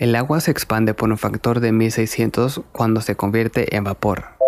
El agua se expande por un factor de 1600 cuando se convierte en vapor.